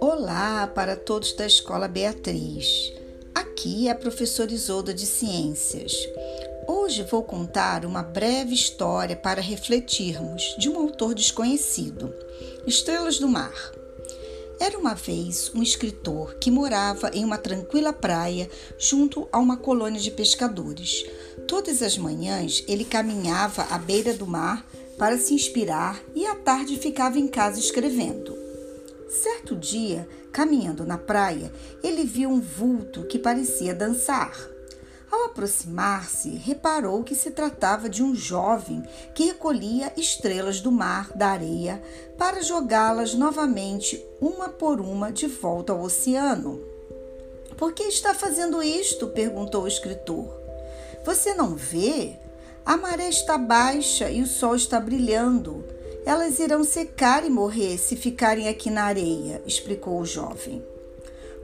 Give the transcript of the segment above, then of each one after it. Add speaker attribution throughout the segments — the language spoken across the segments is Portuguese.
Speaker 1: Olá para todos da Escola Beatriz. Aqui é a professora Isolda de Ciências. Hoje vou contar uma breve história para refletirmos de um autor desconhecido, Estrelas do Mar. Era uma vez um escritor que morava em uma tranquila praia junto a uma colônia de pescadores. Todas as manhãs ele caminhava à beira do mar para se inspirar e à tarde ficava em casa escrevendo. Certo dia, caminhando na praia, ele viu um vulto que parecia dançar. Ao aproximar-se, reparou que se tratava de um jovem que recolhia estrelas do mar, da areia, para jogá-las novamente, uma por uma, de volta ao oceano. Por que está fazendo isto? perguntou o escritor. Você não vê? A maré está baixa e o sol está brilhando. Elas irão secar e morrer se ficarem aqui na areia, explicou o jovem.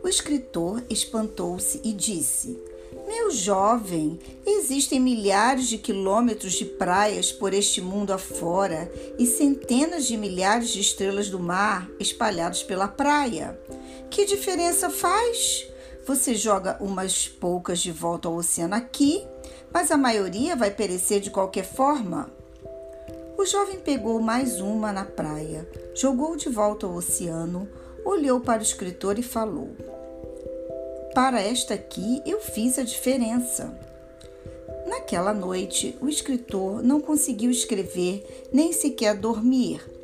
Speaker 1: O escritor espantou-se e disse: Meu jovem, existem milhares de quilômetros de praias por este mundo afora e centenas de milhares de estrelas do mar espalhadas pela praia. Que diferença faz? Você joga umas poucas de volta ao oceano aqui, mas a maioria vai perecer de qualquer forma. O jovem pegou mais uma na praia, jogou de volta ao oceano, olhou para o escritor e falou: Para esta aqui eu fiz a diferença. Naquela noite, o escritor não conseguiu escrever nem sequer dormir.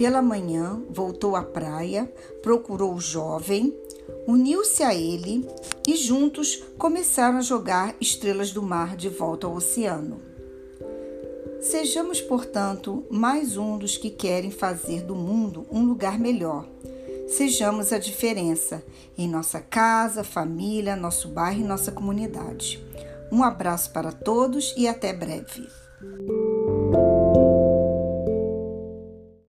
Speaker 1: Pela manhã, voltou à praia, procurou o jovem, uniu-se a ele e juntos começaram a jogar estrelas do mar de volta ao oceano. Sejamos, portanto, mais um dos que querem fazer do mundo um lugar melhor. Sejamos a diferença em nossa casa, família, nosso bairro e nossa comunidade. Um abraço para todos e até breve.